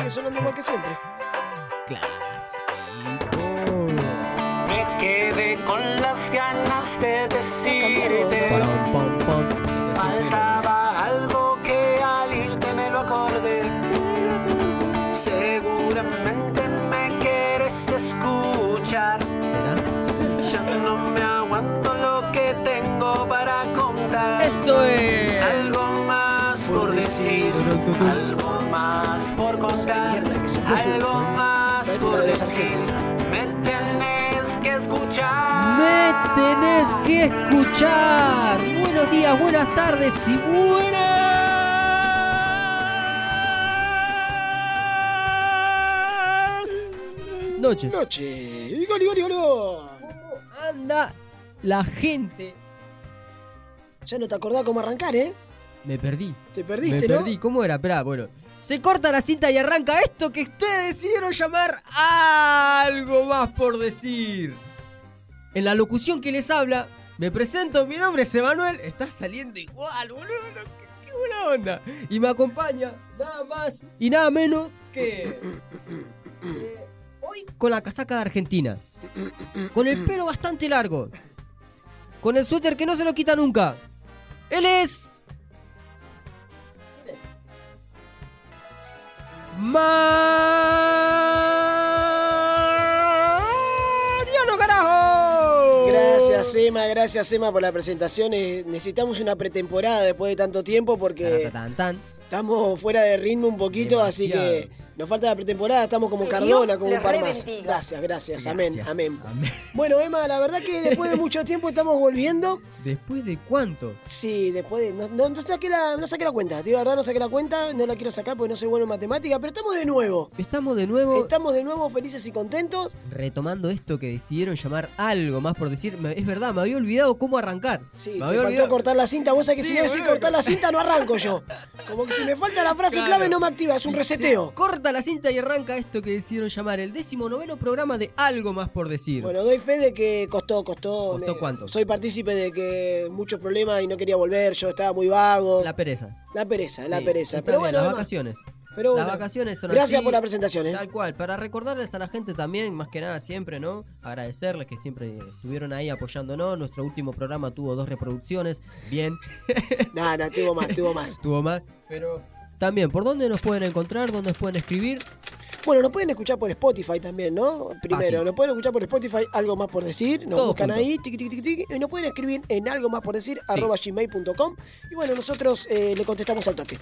Sigue sonando igual que siempre. Clásico. Me quedé con las ganas de decirte. Faltaba algo que al irte me lo acordé. Seguramente me quieres escuchar. ¿Será? Ya no me aguanto lo que tengo para contar. Esto es. Algo más por decir, algo más por contar, algo más por decir. Me tenés que escuchar. Me tenés que escuchar. Buenos días, buenas tardes y buenas noches. Noche. Goli, goli, goli. ¿Cómo anda la gente? Ya no te acordás cómo arrancar, ¿eh? Me perdí. Te perdiste, Me ¿no? perdí. ¿Cómo era? Esperá, bueno. Se corta la cinta y arranca esto que ustedes decidieron llamar algo más por decir. En la locución que les habla, me presento, mi nombre es Emanuel. Está saliendo igual, boludo. Qué, buena onda. Y me acompaña nada más y nada menos que... hoy con la casaca de Argentina. Con el pelo bastante largo. Con el suéter que no se lo quita nunca. Él es... Mariano Carajo. Gracias, Emma, gracias, Emma, por la presentación. Eh, necesitamos una pretemporada después de tanto tiempo porque Tan, tan, tan. estamos fuera de ritmo un poquito, así que nos falta la pretemporada. Estamos como Que Cardona, Dios como un par más. Gracias, gracias, amén, amén. Amén. Bueno, Emma, la verdad que después de mucho tiempo estamos volviendo. ¿Después de cuánto? Sí, después de. No, no, no saqué la, no saqué la cuenta, de verdad no saqué la cuenta, no la quiero sacar porque no soy bueno en matemática, pero estamos de nuevo. Estamos de nuevo Estamos de nuevo felices y contentos. retomando esto que decidieron llamar algo más por decir. Es verdad, me había olvidado cómo arrancar. Sí, me te había faltó olvidado. cortar la cinta. Vos sabés que Sí, si no decís cortar la cinta, no arranco yo. Como que si me falta la frase Claro. clave, no me activa, es un Y reseteo. se corta la cinta y arranca esto que decidieron llamar el décimo noveno programa de algo más por decir. Bueno, doy fe de que costó, costó. ¿Costó cuánto? Soy partícipe de que muchos problemas y no quería volver, yo estaba muy vago. la pereza. La pereza, la pereza. Pero bien, bueno, las vacaciones. pero Las bueno, vacaciones son Gracias así, por la presentación, ¿eh? Tal cual, para recordarles a la gente también, más que nada siempre, ¿no? Agradecerles que siempre estuvieron ahí apoyándonos. Nuestro último programa tuvo dos reproducciones, bien, Nada, no, tuvo más, tuvo más. tuvo más, pero también, ¿por dónde nos pueden encontrar? ¿Dónde nos pueden escribir? Bueno, nos pueden escuchar por Spotify también, ¿no? Primero, nos pueden escuchar por Spotify, algo más por decir. Nos Todo buscan ahí, tiqui, tiqui, tiqui, tiqui, y nos pueden escribir en algo más por decir, arroba gmail.com. Y bueno, nosotros eh, le contestamos al toque.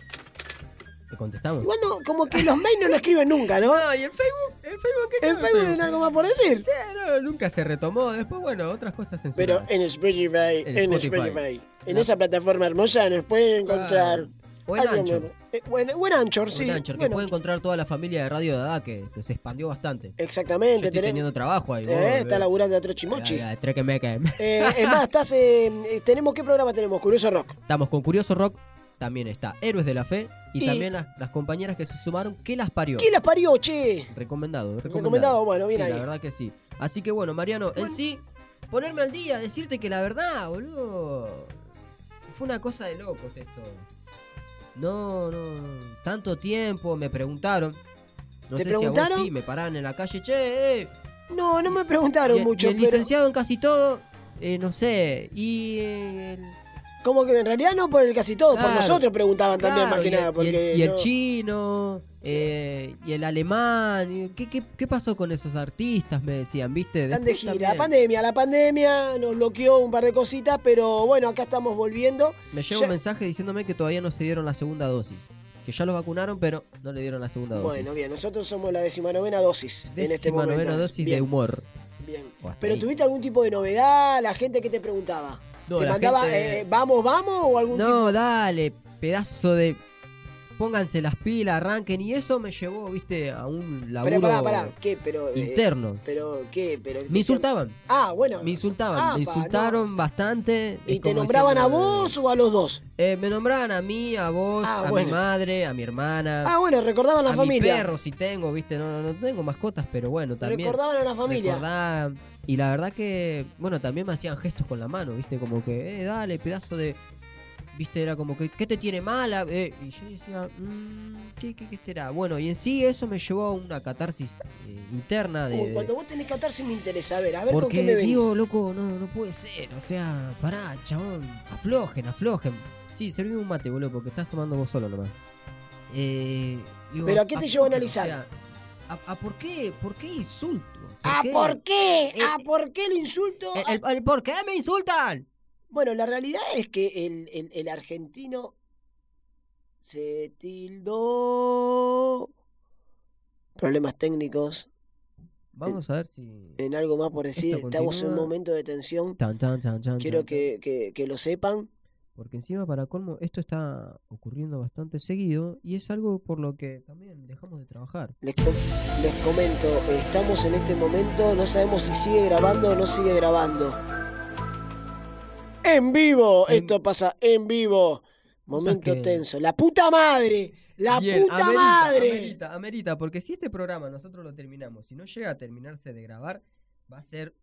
¿Te contestamos? Igual no, como que los mails no lo escriben nunca, ¿no? No, ¿y el Facebook? ¿El Facebook qué En? Facebook en algo más por decir. Sí, no, nunca se retomó. Después, bueno, otras cosas Pero censuradas. en Spotify, En en Spotify. En No. esa plataforma hermosa nos pueden encontrar. O en Anchor. eh, bueno, Anchor, O sí. en Anchor, que bueno, puede encontrar toda la familia de Radio Dada que, que se expandió bastante. Yo Exactamente. estoy tenemos- teniendo trabajo ahí. Eh, vos, está eh. laburando a trochimochi. Ya, ya, trequemeque. Eh, es más, estás, eh, eh, tenemos ¿qué programa tenemos? Curioso Rock. Estamos con Curioso Rock, también está Héroes de la Fe y, Y- también las, las compañeras que se sumaron, ¿qué las parió? ¿Quién las parió, che? Recomendado, recomendado. Recomendado, bueno, bien Sí, ahí. La verdad que sí. Así que bueno, Mariano, en sí, ponerme al día, decirte que la verdad, boludo, fue una cosa de locos esto. No, no, tanto tiempo, me preguntaron. No ¿Te sé si a preguntaron? vos sí, me paraban en la calle, che, eh, No, no me preguntaron y, mucho, y el pero licenciado en casi todo, eh, no sé, y el, como que en realidad no por el casi todo, por nosotros preguntaban también más que y el- nada. y el, y el no- chino, eh, y el alemán. ¿Qué, qué, qué pasó con esos artistas? Me decían, ¿viste? Están de gira. también La pandemia, la pandemia nos bloqueó un par de cositas, pero bueno, acá estamos volviendo. Me llega ya- un mensaje diciéndome que todavía no se dieron la segunda dosis. Que ya los vacunaron, pero no le dieron la segunda dosis. Bueno, bien, nosotros somos la decimanovena dosis en este momento. dosis bien, de humor. bien. Pero ahí. ¿tuviste algún tipo de novedad? ¿La gente que te preguntaba? No, ¿Te mandaba, gente- eh, vamos, vamos o algún tipo? No, dale, pedazo de. Pónganse las pilas, arranquen. Y eso me llevó, viste, a un laburo Pero pará, pará, ¿qué? Pero, eh, interno. pero, ¿qué? Pero, Me insultaban. Ah, bueno. Me insultaban, Ah, me insultaron bastante. ¿Y te nombraban a vos o a los dos? eh, me nombraban a mí, a vos, Ah, a bueno. mi madre, a mi hermana. Ah, bueno, recordaban la a familia. mi perro si tengo, viste, no, no, no tengo mascotas, pero bueno, también. Recordaban a la familia. recordaban. Y la verdad que, bueno, también me hacían gestos con la mano, viste, como que, eh, dale, pedazo de, viste, era como que, ¿qué te tiene mala? Eh, y yo decía, "Mm, ¿qué, qué, qué será? Bueno, y en sí eso me llevó a una catarsis eh, interna de... Uy, cuando vos tenés catarsis me interesa. A ver, a ver con porque qué me venís. digo, loco, no, no puede ser, o sea, pará, chabón, aflojen, aflojen. Sí, serví un mate, boludo, porque estás tomando vos solo nomás. Eh, digo, ¿Pero a qué te llevó a analizar? o sea, ¿a, a por qué, por qué insulto? ¿Ah, qué? por qué? Eh, ¿Ah, por qué el insulto? El- el- el ¿Por qué me insultan? Bueno, la realidad es que el, el- el argentino se tildó problemas técnicos, Vamos a ver si... en algo más por decir. Estamos en un momento de tensión. Tan, tan, tan, tan, Quiero que, que- que lo sepan. Porque encima, para colmo, esto está ocurriendo bastante seguido y es algo por lo que también dejamos de trabajar. Les, com- les comento, estamos en este momento, no sabemos si sigue grabando o no sigue grabando. En vivo, En- esto pasa en vivo. Momento que- tenso. La puta madre, la Bien, puta amerita, madre. Amerita, amerita, porque si este programa nosotros lo terminamos, si no llega a terminarse de grabar, va a ser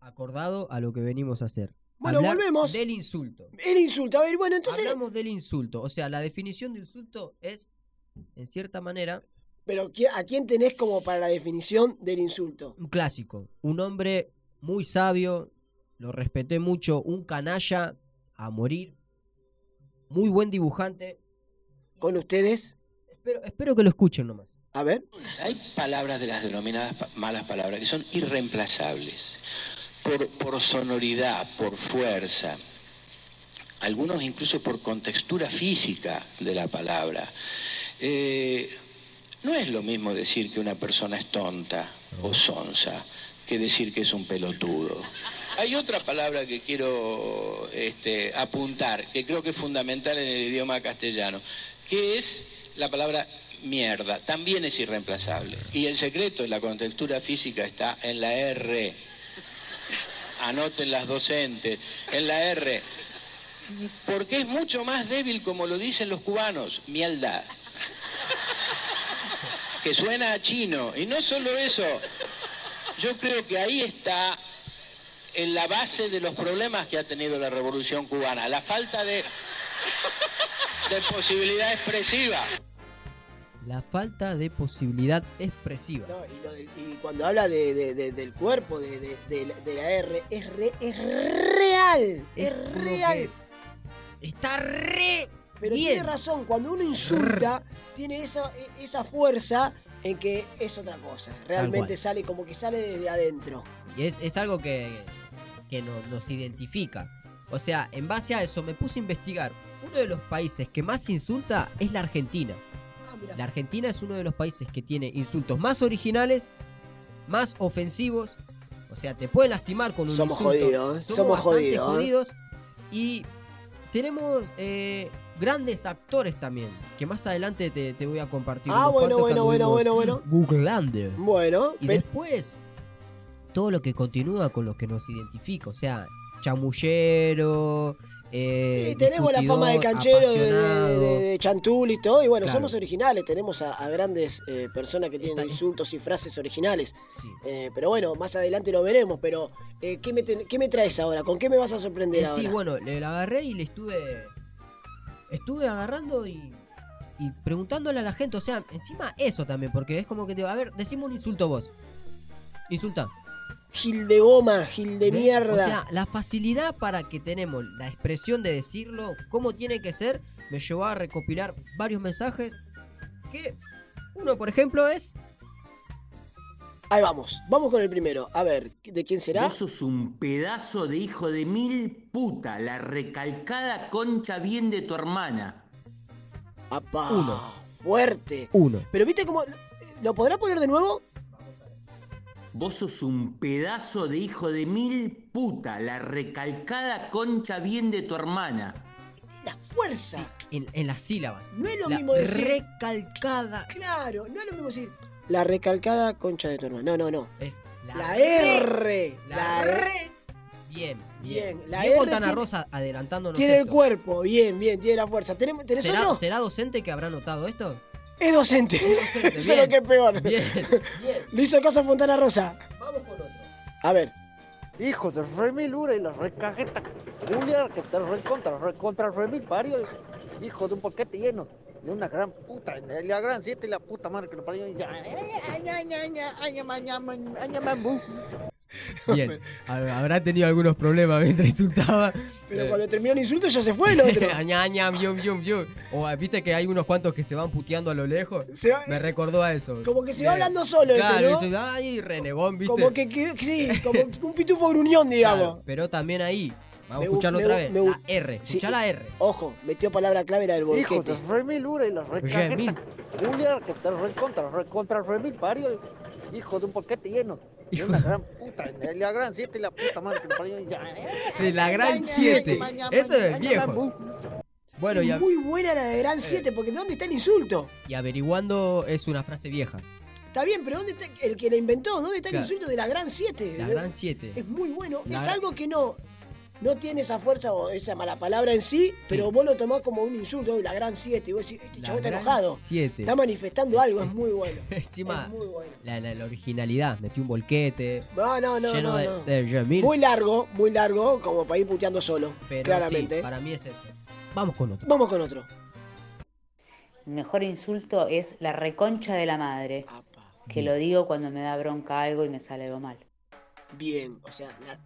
acordado a lo que venimos a hacer. Bueno, Hablar volvemos. Del insulto. El insulto, a ver, bueno, entonces, Hablamos del insulto. O sea, la definición de insulto es, en cierta manera, pero ¿qui- ¿a quién tenés como para la definición del insulto? un clásico. Un hombre muy sabio, lo respeté mucho, un canalla a morir, muy buen dibujante. Con ustedes, Espero, espero que lo escuchen nomás. a ver. Hay palabras de las denominadas pa- malas palabras que son irreemplazables por, por sonoridad, por fuerza, algunos incluso por contextura física de la palabra. Eh, no es lo mismo decir que una persona es tonta o sonsa que decir que es un pelotudo. Hay otra palabra que quiero este, apuntar, que creo que es fundamental en el idioma castellano, que es la palabra mierda. También es irreemplazable. Y el secreto de la contextura física está en la R. Anoten las docentes, en la R. Porque es mucho más débil, como lo dicen los cubanos, mierda. Que suena a chino. Y no solo eso, yo creo que ahí está en la base de los problemas que ha tenido la revolución cubana, la falta de, de posibilidad expresiva. La falta de posibilidad expresiva. No, y, lo del- y cuando habla de, de- de- del cuerpo, de, de- de la- de la R, es, re- es real. Es, real. Está re. Pero bien. tiene razón, cuando uno insulta, tiene esa, esa fuerza en que es otra cosa. Realmente sale como que sale desde adentro. Y es, es algo que, que no- nos identifica. O sea, en base a eso me puse a investigar. Uno de los países que más insulta es la Argentina. Ah. La Argentina es uno de los países que tiene insultos más originales, más ofensivos. O sea, te puede lastimar con un Somos insulto. jodidos, ¿eh? Somos, Somos bastante jodidos, ¿eh? jodidos. Y tenemos eh, grandes actores también. Que más adelante te, te voy a compartir. Ah, bueno, bueno, bueno, bueno, bueno. Bueno, Y después, todo lo que continúa con lo que nos identifica, o sea, chamullero. eh, sí, tenemos la fama de canchero de, de, Chantul y todo. Y bueno, Claro. somos originales. Tenemos a, a grandes eh, personas que tienen Está- insultos y frases originales. Sí. Eh, pero bueno, más adelante lo veremos. Pero, ¿qué, me ten- ¿qué me traes ahora? ¿Con qué me vas a sorprender ahora? sí, bueno, le la agarré y le estuve. Estuve agarrando y. Y preguntándole a la gente, o sea, encima eso también, porque es como que te a ver, decime un insulto vos. Insulta. Gil de goma, gil de ¿Ves? mierda. O sea, la facilidad para que tenemos la expresión de decirlo, cómo tiene que ser, me llevó a recopilar varios mensajes. Que uno, por ejemplo, es. Ahí vamos, vamos con el primero. A ver, ¿de quién será? Vos sos un pedazo de hijo de mil puta, la recalcada concha bien de tu hermana. Apá, Uno. Fuerte. Uno. Pero viste cómo. ¿Lo podrá poner de nuevo? Vos sos un pedazo de hijo de mil puta, la recalcada concha bien de tu hermana. La fuerza. Sí, en, en las sílabas. No es lo La mismo decir- Recalcada. Claro, no es lo mismo decir. La recalcada concha de tu hermano. No, no, no. Es la, R. La, La R. Bien, bien. Bien, la Bien R tiene- Rosa adelantándonos. Tiene el cuerpo, bien, bien, tiene la fuerza. ¿Tenemos, ¿Tenés ¿Será? ¿Será docente que habrá notado esto? Es docente. docente, Eso es lo que es peor. Bien, bien. Le hizo caso a Fontana Rosa. Vamos con otro. A ver. Hijo de remilura y la recajeta. Julia, que te recontra, recontra, remil varios. Hijo de un porquete lleno. De una gran puta, de la gran siete y la puta madre que lo parió. Bien, habrá tenido algunos problemas mientras insultaba. Pero eh, cuando terminó el insulto ya se fue el otro. o ah, viste que hay unos cuantos que se van puteando a lo lejos. Va... Me recordó a eso. Como que se va eh, hablando solo. Claro, este, ¿no? eso, ay, renegón, viste. Como que, que, sí, como un pitufo gruñón, digamos. Claro, pero también ahí. Vamos a escucharlo otra vez. Me, la R, sí, la R. Ojo, metió palabra clave era el volquete. Hijo, pues re mil y la re Julia, que te re contra, re contra, re mil, pario. Hijo de un volquete lleno. De de- gran puta, de la gran siete y la puta madre que lo parió. Ya, De la gran 7. Eso es viejo. Bueno, Es a- muy buena la de Gran 7, porque ¿dónde está el insulto? y averiguando es una frase vieja. Está bien, pero ¿dónde está el que la inventó? ¿Dónde está Claro. el insulto de la Gran 7? La gran 7. Es muy bueno. La es algo que no, no tiene esa fuerza o esa mala palabra en sí, pero vos lo tomás como un insulto, la Gran 7. Y vos decís, este chavo está enojado. 7. Está manifestando algo, es muy bueno. Encima, Es muy bueno. la, la- la originalidad. Metió un volquete. No, no, no, lleno no, de, no. de Muy largo, muy largo, como para ir puteando solo. pero claramente. sí, para mí es eso. Vamos con otro. Vamos con otro. El mejor insulto es la reconcha de la madre, que lo digo cuando me da bronca algo y me sale algo mal. Bien, o sea, la-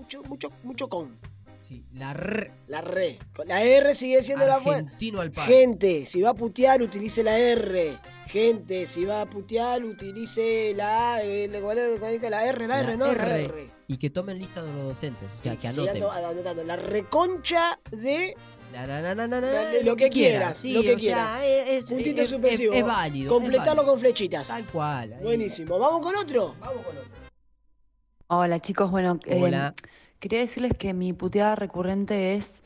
mucho, mucho, mucho con. Sí, la R. La. Con la R sigue siendo la fuerza. Argentino al par. Gente, si va a putear, utilice la R. Gente, si va a putear, utilice la, eh, ¿cuál es- cuál es? la R, la, R, no, la R. Y que tomen lista de los docentes. O sea, que Sí, anoten. ando-. La reconcha de La, la, la, la, la, la, lo que quieras, Sí, lo que sea, quieras. es, puntito es- suspensivo. Es, es válido. Completarlo válido. con flechitas. Tal cual. Buenísimo. ¿Vamos con otro? Hola chicos, bueno, eh, Hola. quería decirles que mi puteada recurrente es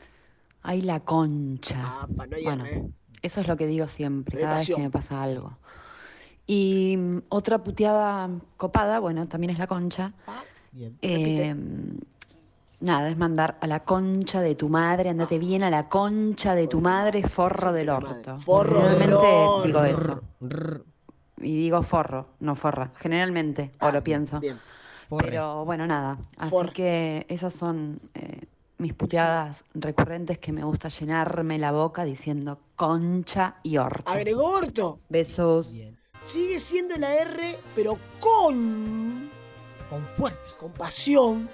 ay la concha. Apa, no hay Bueno, ¿eh? eso es lo que digo siempre, cada vez que me pasa algo. Y mm, otra puteada copada, bueno, también es la concha. Bien. Repite. Eh, nada, es mandar a la concha de tu madre, andate bien a la concha de tu madre, forro del orto. Forro del Generalmente digo orto. eso. Y digo forro, no forra. Generalmente, o lo pienso. Ah, Bien. Forre. Pero bueno, nada. Así que esas son eh, mis puteadas recurrentes que me gusta llenarme la boca diciendo concha y orto. Agregó orto. Besos. Bien. Sigue siendo la R, pero con. Con fuerza. con pasión.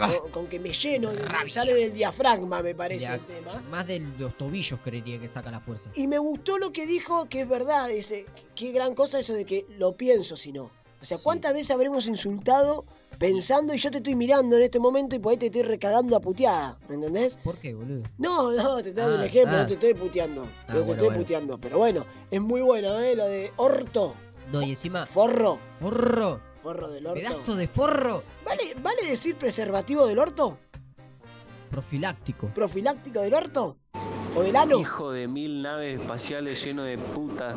Ah. Con, con que me lleno, sale del diafragma, me parece Ya, el tema. Más de los tobillos creería que saca la fuerza. Y me gustó lo que dijo, que es verdad, ese, qué gran cosa eso de que lo pienso si no. O sea, ¿cuántas veces habremos insultado pensando y yo te estoy mirando en este momento y por ahí te estoy recagando a puteada? ¿Me entendés? ¿Por qué, boludo? No, no, te estoy dando un Ah, ejemplo, ah. no te estoy puteando. Ah, no te bueno, estoy bueno. puteando. Pero bueno, es muy bueno, ¿eh? Lo de orto, No, y encima, forro, forro. forro del orto. Pedazo de forro. ¿Vale, ¿Vale decir preservativo del orto? Profiláctico. ¿Profiláctico del orto? ¿O del ano? Hijo de mil naves espaciales lleno de puta.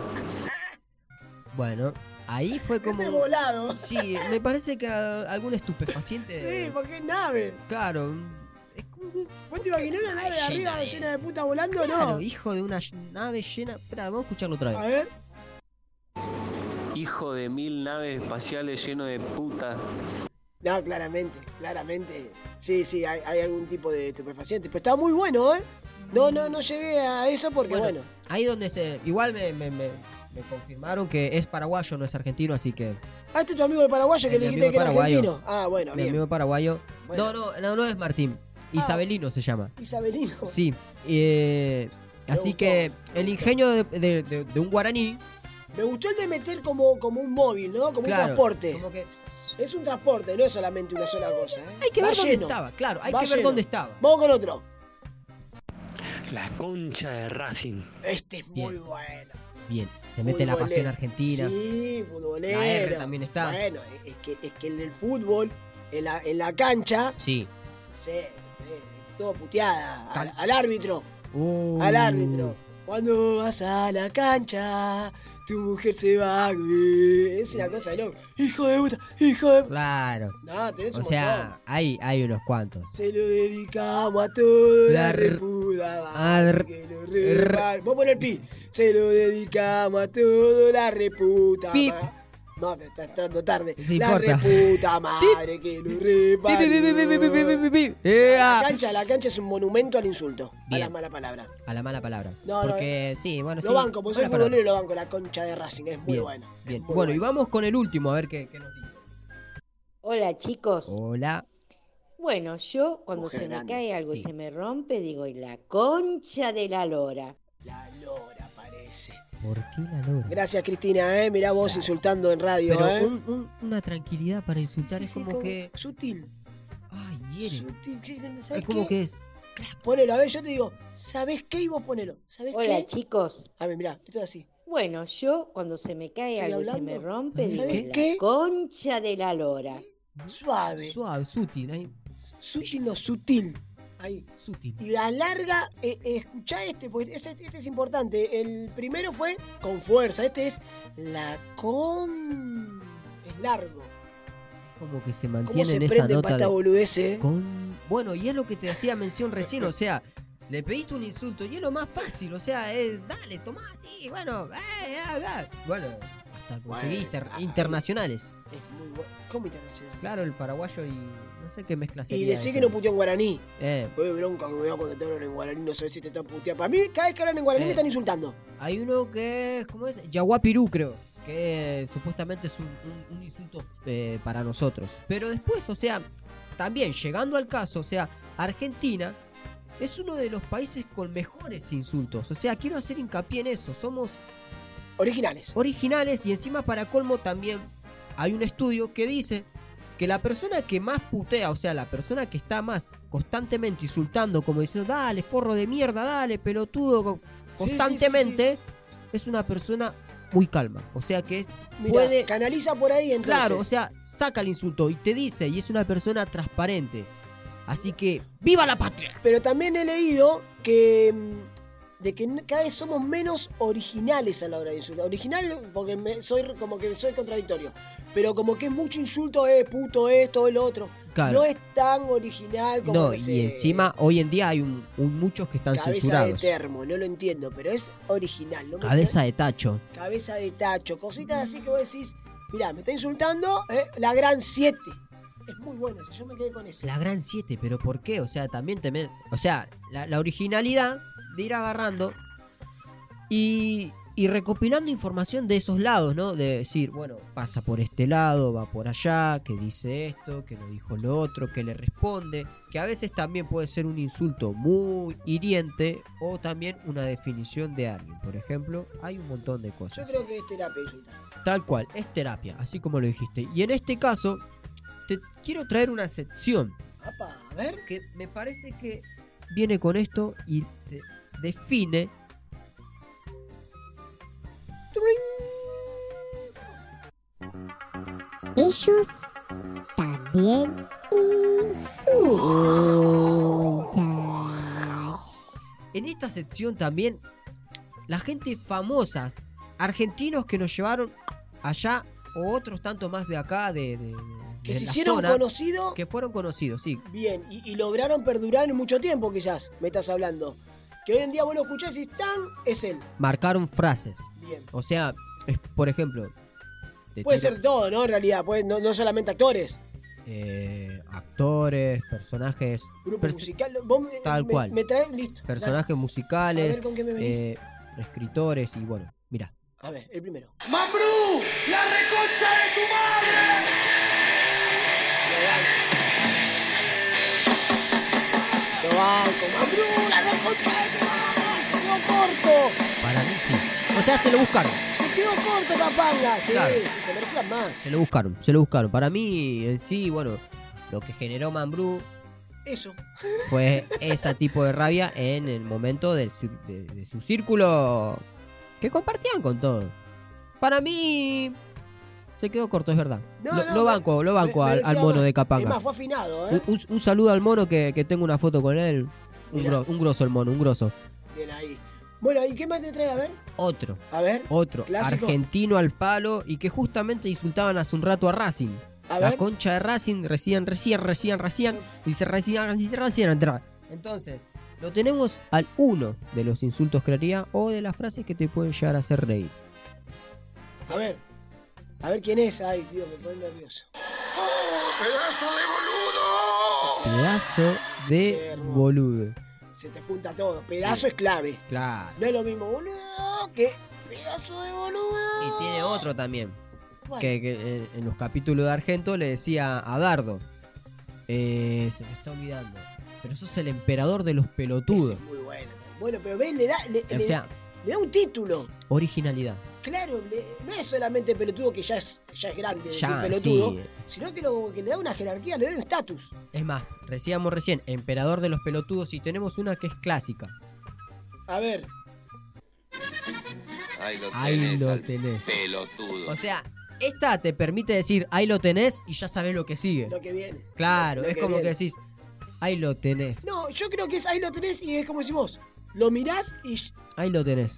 Bueno, ahí fue como. Este volado. Sí, me parece que a- algún estupefaciente. Sí, porque es nave. Claro. Es como que- ¿Vos te imaginás una nave de Llena arriba de- llena de puta volando o Claro, no? hijo de una nave llena. Espera, vamos a escucharlo otra A vez. ver. Hijo de mil naves espaciales lleno de puta. No, claramente, claramente. Sí, sí, hay, hay algún tipo de estupefaciente. Pero está muy bueno, ¿eh? No, no, no llegué a eso porque Bueno, bueno. Ahí donde se. Igual me, me, me- me confirmaron que es paraguayo, no es argentino, así que. Ah, este es tu amigo el paraguayo que le dijiste que era paraguayo. argentino. Ah, bueno, Mi bien. amigo paraguayo. Bueno. No, no, no, no es Martín. Isabelino se llama. Isabelino. Sí. eh, así gustó, que el ingenio de, de- de- de un guaraní. Me gustó el de meter como, como un móvil, ¿no? Como claro, un transporte. Como que. Es un transporte, no es solamente una sola cosa. ¿eh? Hay que Va ver dónde estaba, claro, hay Va que ver dónde estaba. Vamos con otro. La concha de Racing. Este es muy Bien. bueno. Bien, se mete la pasión argentina. Sí, futbolero. La R también está. Bueno, es que, es que en el fútbol, en la, en la cancha, Sí. sí, sí, todo puteada. Al árbitro, Uh, al árbitro. Cuando vas a la cancha, tu mujer se va. güey. Es una cosa de loco. Hijo de puta, hijo de puta. Claro. No, tenés O un sea, montón. hay, hay unos cuantos. Se lo dedicamos a toda la, La r- reputa. a que lo poner pi. Se lo dedicamos a toda la reputa. Pip. ma- no, que está entrando tarde. La reputa madre que lo reparió. Eh, eh, la ah. cancha, la cancha es un monumento al insulto. A la mala palabra. A la mala palabra. No, Porque, no, sí, bueno, Lo sí. banco, pues soy futbolero y lo banco. La concha de Racing es muy bien, buena. Bien. Bueno, y vamos con el último, a ver qué, nos dice. Hola, chicos. Hola. Bueno, yo cuando se me cae algo y se me rompe, digo, y la concha de la lora. La lora parece. ¿Por qué la lora? Gracias, Cristina, ¿eh? Mirá vos Gracias. insultando en radio, Pero ¿eh? un- un- una tranquilidad para insultar Sí, es sí, como que. Sutil. Ay, hiere. Sutil, sí, ¿sabés Es como qué? que es. Ponelo, a ver, yo te digo, ¿sabés qué? Y vos ponelo. ¿Sabés Hola qué? chicos. A ver, mirá, esto es así. Bueno, yo cuando se me cae Estoy algo y se hablando. me rompe, ¿Sabes digo, la ¿Qué? concha de la lora. Suave. Suave, sutil, ahí. Sutil, no, sutil. Ahí. Sutil. Y la larga, eh, eh, escuchá este, porque este, este es importante. El primero fue con fuerza, este es la con. Es largo. Como que se ¿Cómo mantiene se en esa nota de. boludez, eh? Con... Bueno, y es lo que te hacía mención recién, o sea, le pediste un insulto y es lo más fácil, o sea, es, dale, tomá así, bueno, eh, eh, eh. bueno, hasta conseguiste Bueno, internacionales. Es muy bueno. ¿Cómo internacional? Claro, el paraguayo y sé qué mezcla Y sería eso. que no puteó en guaraní. Eh, Oye, bronca que me da cuando te hablan en guaraní, no sé si te están puteando. Para mí, cada vez que hablan en guaraní Eh. me están insultando. hay uno que es, ¿cómo es? Yaguapirú, creo, que supuestamente es un, un- un insulto eh, para nosotros. Pero después, o sea, también llegando al caso, o sea, Argentina es uno de los países con mejores insultos. O sea, quiero hacer hincapié en eso. Somos Originales. originales y encima para colmo también hay un estudio que dice que la persona que más putea, o sea, la persona que está más constantemente insultando, como diciendo, dale, forro de mierda, dale, pelotudo, co- Sí, sí, constantemente, es una persona muy calma. O sea que es, puede, canaliza por ahí entonces. claro, o sea, saca el insulto y te dice, y es una persona transparente. Así que, ¡viva la patria! Pero también he leído que. De que cada vez somos menos originales a la hora de insultar. Original porque me- soy como que soy contradictorio. Pero como que es mucho insulto, eh, puto, esto, el otro. Claro. No es tan original como No, que y se- encima hoy en día hay un, un- muchos que están Cabeza de censurados. termo, no lo entiendo, pero es original. No Cabeza de tacho. cabeza de tacho, cositas así que vos decís, mirá, me está insultando, eh, la gran 7. Es muy bueno, si yo me quedé con ese. La gran 7, pero ¿por qué? O sea, también te... me- O sea, la, la originalidad de ir agarrando y, y recopilando información de esos lados, ¿no? De decir, bueno, pasa por este lado, va por allá, que dice esto, que no dijo lo otro, que le responde, que a veces también puede ser un insulto muy hiriente o también una definición de alguien. Por ejemplo, hay un montón de Yo cosas. creo que es terapia insultar. Tal cual, es terapia, así como lo dijiste. Y en este caso, te quiero traer una sección Apa, a ver. que me parece que viene con esto y se define. Ellos también insultan. En esta sección también la gente famosas, argentinos que nos llevaron allá o otros tanto más de acá, de, de- de Que se la hicieron conocidos, que fueron conocidos, sí. bien, y, y lograron perdurar en mucho tiempo quizás, me estás hablando. Que hoy en día vos lo escuchás y tan es él. Marcaron frases. Bien. O sea, es- por ejemplo, Puede tiro- ser todo, ¿no? En realidad, puede, no, no solamente actores. eh, actores, personajes, Grupo pers- musical. Vos me, tal me- cual. Me traes, listo. personajes dale. musicales, A ver con qué me venís. eh, escritores y bueno, mira. A ver, el primero. ¡Mambrú! ¡La reconcha de tu madre! Lo banco, Mambrú, quedó corto. Para mí sí. O sea, se lo buscaron. Se quedó corto, Capanga. Sí, Claro. sí, se merecían más. Se lo buscaron, se lo buscaron. Para mí, en sí, bueno, lo que generó Mambrú Eso. fue ese tipo de rabia en el momento su- de, de su círculo que compartían con todo. Para mí, se quedó corto, es verdad. No, lo, no, lo me- banco, lo banco me- al, mono más. de Es Capanga. más, fue afinado, ¿eh? Un, un- un saludo al mono que, que tengo una foto con él. Un, gro- un grosso el mono, un grosso. Bien ahí. Bueno, ¿y qué más te trae? A ver. Otro. A ver. Otro, Clásico. argentino al palo y que justamente insultaban hace un rato a Racing. A la ver. concha de Racing, recién, recién, recién, recién, dice recién, recién, recién. Entonces, lo tenemos al uno de los insultos que haría o de las frases que te pueden llegar a hacer reír. A ver. A ver quién es. Ay, Dios, me pone nervioso. ¡Pedazo de boludo! Pedazo de boludo. Se te junta todo. Pedazo es clave. Claro. No es lo mismo boludo que pedazo de boludo. Y tiene otro también. Que, que, eh, en los capítulos de Argento le decía a Dardo. eh, se me está olvidando. Pero sos el emperador de los pelotudos. Muy bueno. Bueno, pero ven, le da, le, O le- sea, le da un título. originalidad. Claro, no es solamente pelotudo que ya es, ya es grande decir Ya, pelotudo, sí. sino que, lo- que le da una jerarquía, le da un estatus. Es más, decíamos recién, emperador de los pelotudos y tenemos una que es clásica. A ver, Ahí lo tenés, Ahí lo tenés. pelotudo. O sea, esta te permite decir, ahí lo tenés y ya sabés lo que sigue. lo que viene. Claro, Lo es que como viene. que decís, ahí lo tenés, No, yo creo que es ahí lo tenés y es como decís vos. Lo mirás y ahí lo tenés.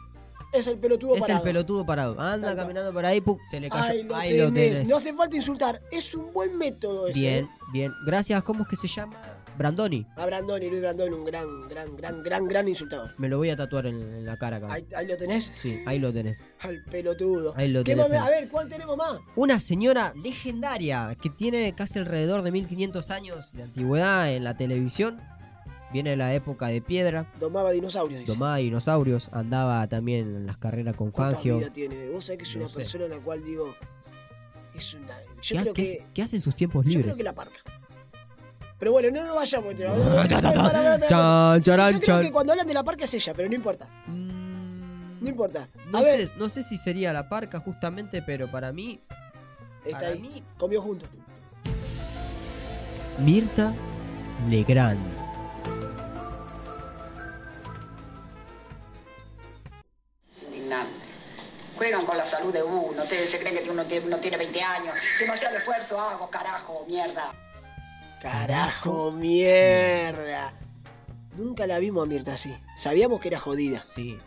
Es el pelotudo Es parado. el pelotudo parado. Anda Tal cual. caminando por ahí, ¡pum! se le cayó. Ahí lo, ahí tenés. lo tenés. No hace falta insultar. Es un buen método ese. Bien, ¿eh? bien. Gracias, ¿cómo es que se llama? Brandoni. A Brandoni, Luis Brandoni, un gran, gran, gran, gran, gran insultador. Me lo voy a tatuar en, en la cara acá. Ahí, ahí lo tenés. Sí, ahí lo tenés. Al pelotudo. Ahí lo ¿Qué tenés más? ahí. A ver, ¿cuál tenemos más? Una señora legendaria que tiene casi alrededor de 1500 años de antigüedad en la televisión. Viene de la época de piedra. Domaba dinosaurios, dice. Tomaba dinosaurios. Andaba también en las carreras con ¿Cuánta Fangio. vida tiene? Vos sabés que es No una sé. persona en la cual digo. Es una. Yo ¿Qué, creo qué- que. qué hace en sus tiempos Yo libres? creo que la parca. Pero bueno, no nos vayamos. te- Chan, charan, Yo creo que cuando hablan de la parca es ella, pero no importa. No importa. Mm, No A ver, sé, no sé si sería la parca justamente, pero para mí, está para ahí. mí- Comió juntos. Mirta Legrand. Juegan con la salud de uno. Ustedes se creen que uno tiene, uno tiene 20 años. Demasiado esfuerzo hago, carajo, mierda. Carajo, mierda. Nunca la vimos a Mirta así. Sabíamos que era jodida. Sí.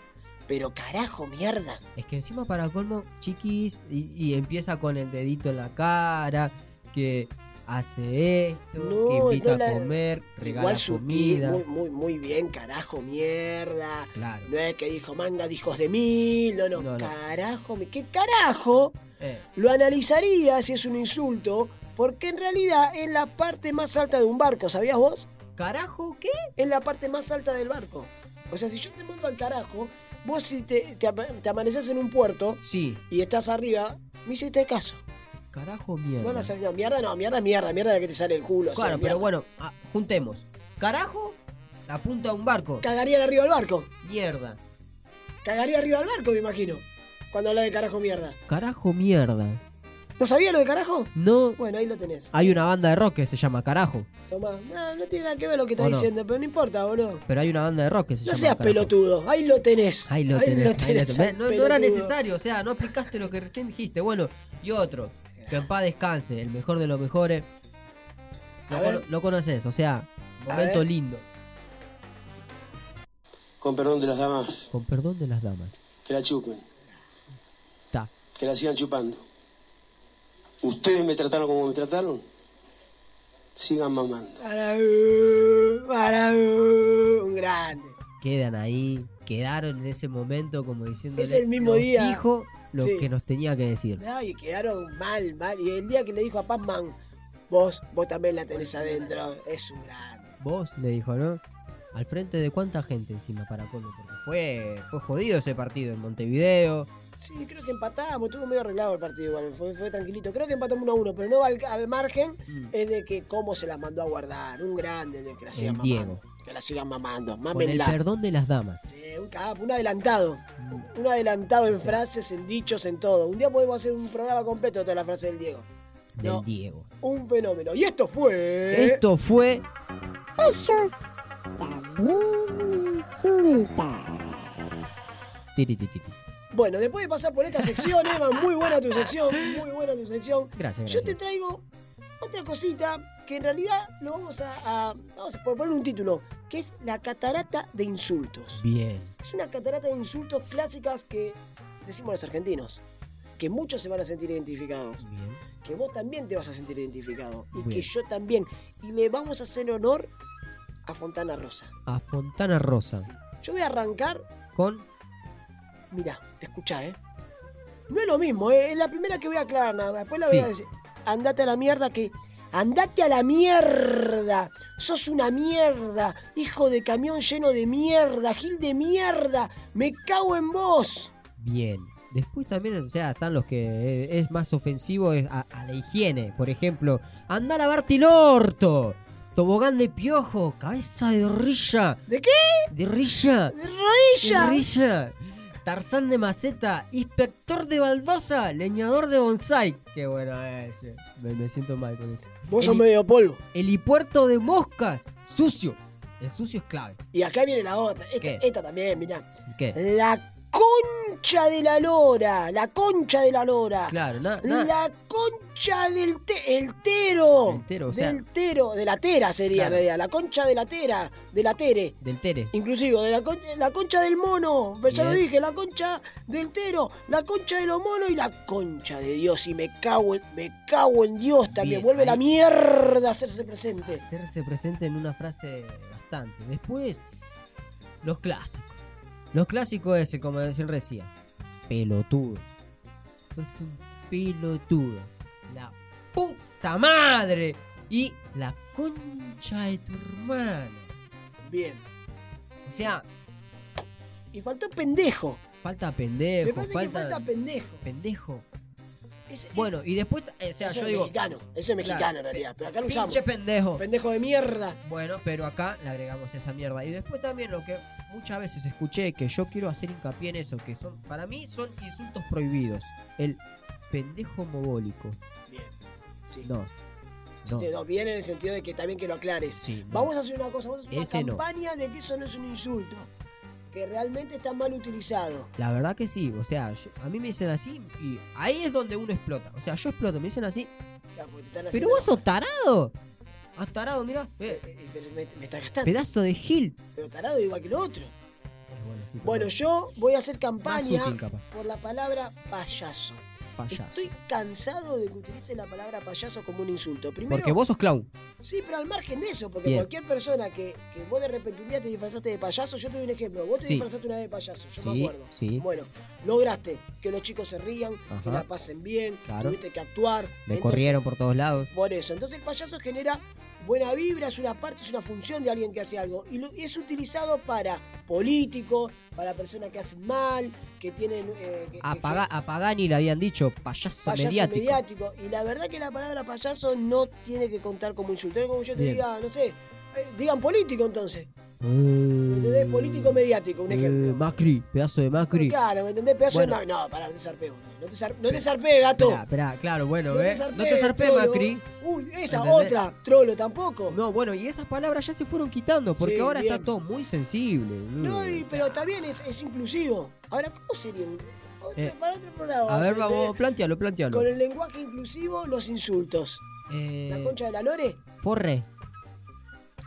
Pero carajo, mierda. Es que encima para colmo, chiquis, y, y empieza con el dedito en la cara, que hace esto, No, que invita no la- a comer, regala Igual sutil, comida. muy, muy, muy bien, carajo, mierda. Claro. No es que dijo manga de hijos de mil, no, no, carajo, ¿qué carajo? Eh, Lo analizaría si es un insulto, porque en realidad es la parte más alta de un barco, ¿sabías vos? ¿Carajo qué? Es la parte más alta del barco. O sea, si yo te mando al carajo, vos si te, te, te amaneces en un puerto sí, y estás arriba, me hiciste caso. Carajo No mierda. van a salir, no, mierda no, mierda, mierda, mierda la que te sale el culo. o sea, Claro, pero bueno, ah, juntemos. Carajo, la punta de un barco. Cagarían arriba del barco. Mierda. Cagaría arriba del barco, me imagino. Cuando habla de carajo mierda. Carajo mierda. ¿No sabía lo de carajo? No. Bueno, ahí lo tenés. Hay una banda de rock que se llama Carajo. Tomá. No, no tiene nada que ver lo que estás ¿O no? diciendo, pero no importa, boludo. Pero hay una banda de rock que se No llama seas Carajo. pelotudo. Ahí lo tenés. Ahí lo tenés, ahí lo tenés. al No, no era necesario, o sea, no explicaste lo que recién dijiste. Bueno, y otro, que en paz descanse, el mejor de los mejores. Lo, conoces, o sea, momento lindo. Con perdón de las damas, Con perdón de las damas. que la chupen, Ta. que la sigan chupando. Ustedes me trataron como me trataron, sigan mamando. Para, para, uh, un grande. Quedan ahí, quedaron en ese momento como diciendo. Es el mismo día. Dijo lo Sí. que nos tenía que decir. Ay, quedaron mal, mal. Y el día que le dijo a Pacman, vos, vos también la tenés adentro. Es un grande. Vos, le dijo, ¿no? Al frente de cuánta gente encima para colmo, porque fue, fue jodido ese partido en Montevideo. Sí, creo que empatamos, estuvo medio arreglado el partido igual, fue, fue tranquilito. Creo que empatamos 1 a 1, pero no al, al margen Mm. es de que cómo se la mandó a guardar. Un grande de que la sigan El. Diego. Que la sigan mamando. Con el Mámenla. perdón de las damas. Sí, un adelantado. Un adelantado en frases, en dichos, en todo. Un día podemos hacer un programa completo de toda la frase del Diego. Del No. Diego. Un fenómeno. Y esto fue. Esto fue Ellos también insultan. Bueno, después de pasar por esta sección, Eva, muy buena tu sección, muy buena tu sección. Gracias, Yo te gracias. traigo otra cosita que en realidad lo vamos a, a- vamos a poner un título, que es la catarata de insultos. Bien. Es una catarata de insultos clásicas que decimos los argentinos, que muchos se van a sentir identificados, Bien. que vos también te vas a sentir identificado y Bien. que yo también. Y le vamos a hacer honor a Fontana Rosa. A Fontana Rosa. Yo voy a arrancar, Con. mira, escuchá, ¿eh? No es lo mismo, eh, es la primera que voy a aclarar nada más. Después la Sí. voy a decir. Andate a la mierda que. Andate a la mierda. Sos una mierda. Hijo de camión lleno de mierda. Gil de mierda. Me cago en vos. Bien. Después también, o sea, están los que es más ofensivo a la higiene. Por ejemplo, anda a lavarte el orto. Tobogán de piojo, cabeza de rilla. ¿De qué? De rilla. De rodilla. De rilla. Tarzán de maceta, inspector de baldosa, leñador de bonsai. Qué bueno ese. Me, me siento mal con eso. Vos sos medio polvo. Helipuerto de moscas, sucio. El sucio es clave. Y acá viene la otra. Esta, ¿Qué? esta también, mirá. ¿Qué? La concha de la lora. La concha de la lora. Claro, na- na- La concha del te- el tero. El tero, o sea- Del tero. De la tera sería Claro. en realidad. La concha de la tera. De la tere. del tere. Inclusive, de la, con- la concha del mono. Ya lo dije, la concha del tero, la concha de los monos y la concha de Dios. Y me cago en, me cago en Dios también. Bien, Vuelve la mierda a hacerse presente. hacerse presente en una frase bastante. Después, los clásicos. Los clásicos ese, como decía recién. Pelotudo. Sos un pelotudo. La puta madre. Y la concha de tu hermana. Bien. O sea, Y faltó pendejo. falta pendejo. me parece falta, que falta pendejo. pendejo. Bueno, y después, eh, o sea, ese yo es digo. mexicano. Ese es mexicano Claro. en realidad. Pero acá lo usamos. Pinche pendejo. Pendejo de mierda. Bueno, pero acá le agregamos esa mierda. Y después también lo que muchas veces escuché, que yo quiero hacer hincapié en eso, que son, para mí son insultos prohibidos. El pendejo mogólico. Bien. Sí. No. Sí, No. sí, no, bien en el sentido de que también que lo aclares. Sí, no. Vamos a hacer una cosa, vamos a hacer una Ese campaña de que eso no es un insulto. Que realmente está mal utilizado. La verdad que sí. O sea, yo- a mí me dicen así y ahí es donde uno explota. O sea, yo exploto, me dicen así. Ya, Pero vos sos tarado. Ah, tarado, mirá. Eh, Eh, eh, pero me, me está gastando. pedazo de gil. Pero tarado igual que lo otro. Bueno, sí, Bueno, perdón. yo voy a hacer campaña útil, por la palabra payaso. Payaso. Estoy cansado de que utilice la palabra payaso como un insulto. Primero, Porque vos sos clown. Sí, pero al margen de eso, porque Bien. cualquier persona que, que vos de repente un día te disfrazaste de payaso, yo te doy un ejemplo, vos te Sí. disfrazaste una vez de payaso, yo me Sí, acuerdo. sí. Bueno, lograste que los chicos se rían, que la pasen bien, Claro. tuviste que actuar. Me entonces- corrieron por todos lados. Por eso, entonces el payaso genera buena vibra, es una parte, es una función de alguien que hace algo. Y lo- es utilizado para políticos, para personas que hacen mal, que tienen... eh, que- A, que- a Pagani le habían dicho payaso, payaso mediático. mediático. Y la verdad que la palabra payaso no tiene que contar como insulto. Como yo te Bien. diga, no sé, eh, digan político entonces. Eh, ¿Me entendés? Político mediático, un eh, ejemplo. Macri, pedazo de Macri. Claro, ¿me entendés? Pedazo Bueno. de... ma- No, pará, no te zarpé uno. No te, zar- no te zarpé, gato. Esperá, esperá, claro, bueno, no zarpé, no te zarpé, trolo. Macri. Uy, esa ¿Entendés? otra. Trolo tampoco. No, bueno, y esas palabras ya se fueron quitando porque Sí, ahora bien. está todo muy sensible. No, y- pero también es, es inclusivo. Ahora, ¿cómo sería un... otro- Eh, para otro programa? A ver, vamos, plantealo, plantealo. Con el lenguaje inclusivo, los insultos. Eh, La concha de la lore, Forre.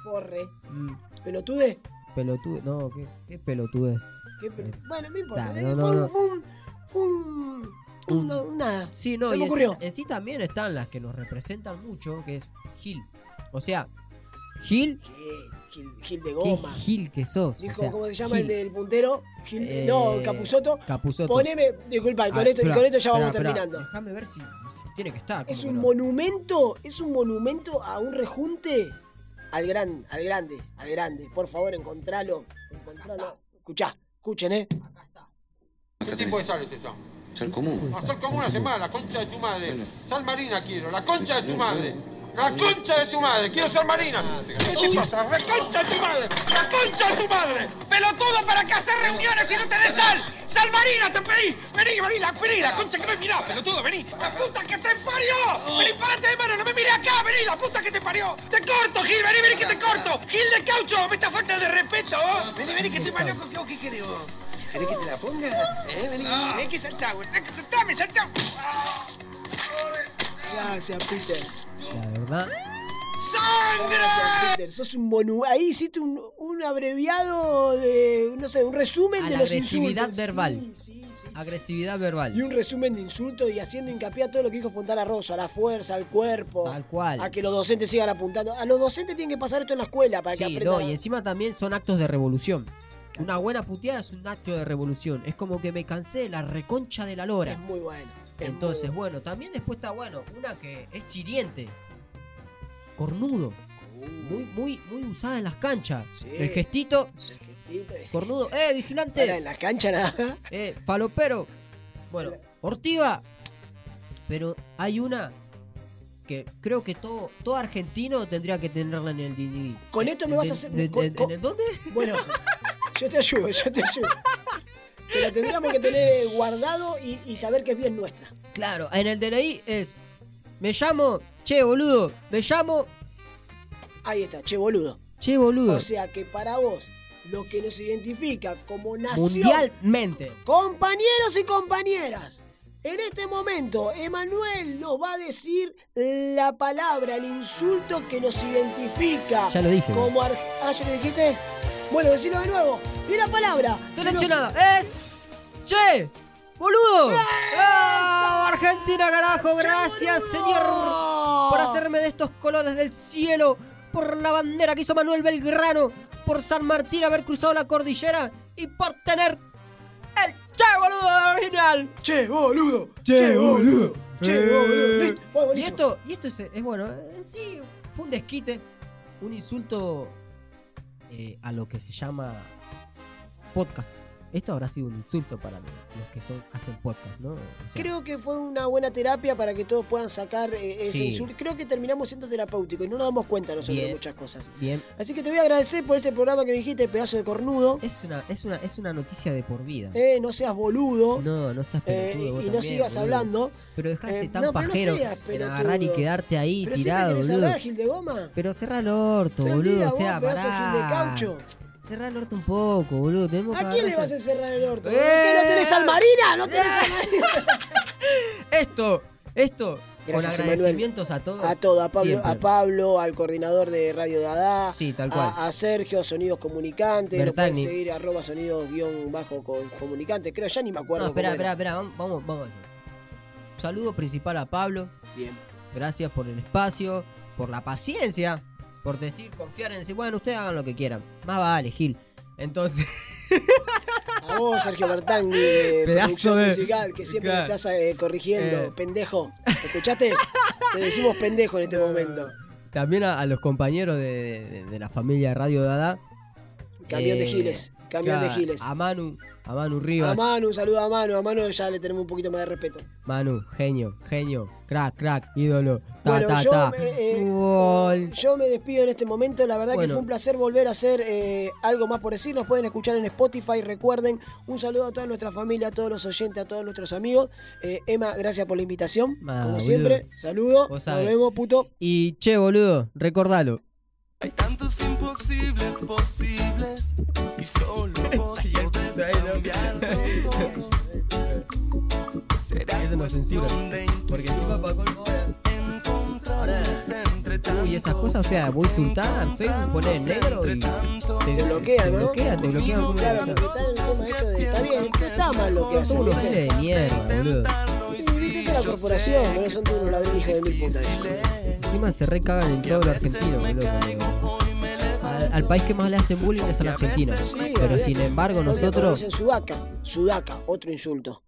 Forre. Mm, Pelotude. pelotudo. No, ¿qué, qué pelotudez? ¿Qué pe- Bueno, no importa. Eh, no, fue, no, fue un. Fue un. un- no, un nada. Sí, no, Se y me en ocurrió. sí, en sí también están las que nos representan mucho, que es Gil. O sea, Gil, Gil, Gil, Gil de qué goma. Gil que sos. Dijo, o sea, ¿cómo se llama Gil. el del puntero? Gil, Eh, no, Capuzoto. Capuzoto. Poneme, disculpa, y con, Ah, esto, y espera, con esto ya vamos espera, espera. terminando. Déjame ver si, si tiene que estar. Es ¿cómo un no? monumento, es un monumento a un rejunte al gran, al grande, al grande. Por favor, encontralo, encontralo. Escuchá, escuchen, eh. ¿Qué tipo de sal es esa? Sal común. Sal común una semana, la concha de tu madre. Sal marina quiero, la concha de tu madre. La concha de tu madre, quiero sal marina. ¿Qué te pasa? ¡La concha de tu madre! ¡La concha de tu madre! ¡Pelotudo para que hacer reuniones y no tenés sal! ¡Sal marina te pedí! ¡Vení, vení, la, vení, la concha que me mirá, pelotudo, vení! ¡La puta que te parió! ¡Vení, parate de mano, no me mires acá! ¡Vení, la puta que te parió! ¡Te corto, Gil! ¡Vení, vení que te corto! ¡Gil de caucho! ¡Me está falta de respeto! ¡Vení, vení que te parió! ¿Qué, qué querés vos? ¿Querés que te la ponga? ¿Eh? Vení, vení, ven que saltá, güey. Ven que saltá, me saltá. Gracias, Peter. Verdad. ¡Sangre! Sos un monu... Ahí hiciste un, un abreviado de, no sé, un resumen A de la los agresividad insultos. verbal. Sí, sí, sí. Agresividad verbal. Y un resumen de insultos y haciendo hincapié a todo lo que dijo Fontana Rosa, a la fuerza, al cuerpo, Tal cual. a que los docentes sigan apuntando. A los docentes tienen que pasar esto en la escuela para que Sí, aprendan. no, y encima también son actos de revolución. Una buena puteada es un acto de revolución. Es como que me cansé de la reconcha de la lora. Es muy bueno. es Entonces, muy bueno, también después está bueno, una que es hiriente. Cornudo. Muy, muy, muy usada en las canchas. El gestito. Cornudo. ¡Eh, vigilante! Ahora, en la cancha nada. Eh, falopero. Bueno, ortiva. Pero hay una que creo que todo, todo argentino tendría que tenerla en el DVD. Con esto me vas a hacer. de- con- de- con- ¿En el dónde? Bueno, yo te ayudo, yo te ayudo. Que la tendríamos que tener guardado y, y saber que es bien nuestra. Claro, en el DNI es. Me llamo. Che, boludo. Me llamo. Ahí está, che boludo. Che, boludo. O sea que para vos, lo que nos identifica como nación. Mundialmente. Compañeros y compañeras, en este momento Emanuel nos va a decir la palabra, el insulto que nos identifica. Ya lo dije. Como ar- Ah, ¿ya lo dijiste? Bueno, decilo de nuevo. Y la palabra. que nos- Seleccionada es. ¡Che! ¡Boludo! ¡Ah, Argentina, carajo! Gracias, señor, por hacerme de estos colores del cielo, por la bandera que hizo Manuel Belgrano, por San Martín haber cruzado la cordillera y por tener el Che, boludo original. Che, boludo. Che, boludo. Che, Eh. boludo. Y esto, y esto es, es bueno, en sí fue un desquite, un insulto eh, a lo que se llama podcast. Esto habrá sido un insulto para los los que son hacen podcast, ¿no? O sea, Creo que fue una buena terapia para que todos puedan sacar eh, ese Sí. insulto. Creo que terminamos siendo terapéuticos y no nos damos cuenta nosotros de Bien. muchas cosas. bien. Así que te voy a agradecer por este programa que me dijiste, pedazo de cornudo. Es una, es una, es una noticia de por vida. Eh, no seas boludo. No, no seas Eh, pelotudo. vos y no sigas boludo. hablando. Pero dejá de Eh, tan no, pero no pajero seas en agarrar y quedarte ahí Pero tirado, boludo. hablar, Gil de Goma. Pero cerra el orto, boludo. día, o sea, vos, pedazo de Gil de pará. caucho. Cerra el orto un poco, boludo. Tenemos ¿A quién le vas a encerrar el orto? ¡Eh! ¿Qué no tenés al Marina? ¿No tenés al Marina? Esto, esto, Gracias, con agradecimientos a todos. A todo, a Pablo, siempre. a Pablo, al coordinador de Radio Dada. Sí, tal cual. A, a Sergio, Sonidos Comunicantes. Lo pueden seguir arroba sonidos guion bajo co- comunicantes. Creo, ya ni me acuerdo. No, espera, espera, era. espera, vamos, vamos. Saludo principal a Pablo. Bien. Gracias por el espacio, por la paciencia, por decir, confiar en decir, bueno, ustedes hagan lo que quieran. Más vale, Gil. Entonces, A vos, Sergio Bertangui, de Pedazo de- musical, que siempre me Claro. estás eh, corrigiendo. Eh. Pendejo. ¿Escuchaste? Te decimos pendejo en este momento. también a, a los compañeros de, de- de la familia Radio Dada. Camión de Eh, Camión de Giles. A Manu, a Manu A Rivas. Manu, un saludo a Manu. A Manu ya le tenemos un poquito más de respeto. Manu, genio, genio, crack, crack, ídolo. Ta, Bueno, ta, yo, ta. eh, eh, yo me despido en este momento. La verdad que fue un placer volver a hacer eh, algo más por decir. Nos pueden escuchar en Spotify. Recuerden, un saludo a toda nuestra familia, a todos los oyentes, a todos nuestros amigos. Eh, Emma, gracias por la invitación. Ah, Como boludo. siempre, saludo. Nos vemos, puto. Y che, boludo, recordalo. Tantos imposibles posibles y solo vos podés cambiarlos. Será Eso no censura. Porque encima para colmo ahora. entre Uy, esas cosas, o sea, vos insultás en Facebook, negro y te, bloquea, te ¿no? bloquea, te bloquea alguna Claro, cosa. porque está en el tema esto de. Está bien, está mal lo que hacen. todos giles de mierda, boludo. Y viste, esa es la corporación, no son todos ladrones hijos de mil putas. Encima se recagan en todo lo argentino. Al, al país que más le hacen bullying es a la Argentina. Pero sin embargo, nosotros. Sudaca. Sudaca, otro insulto.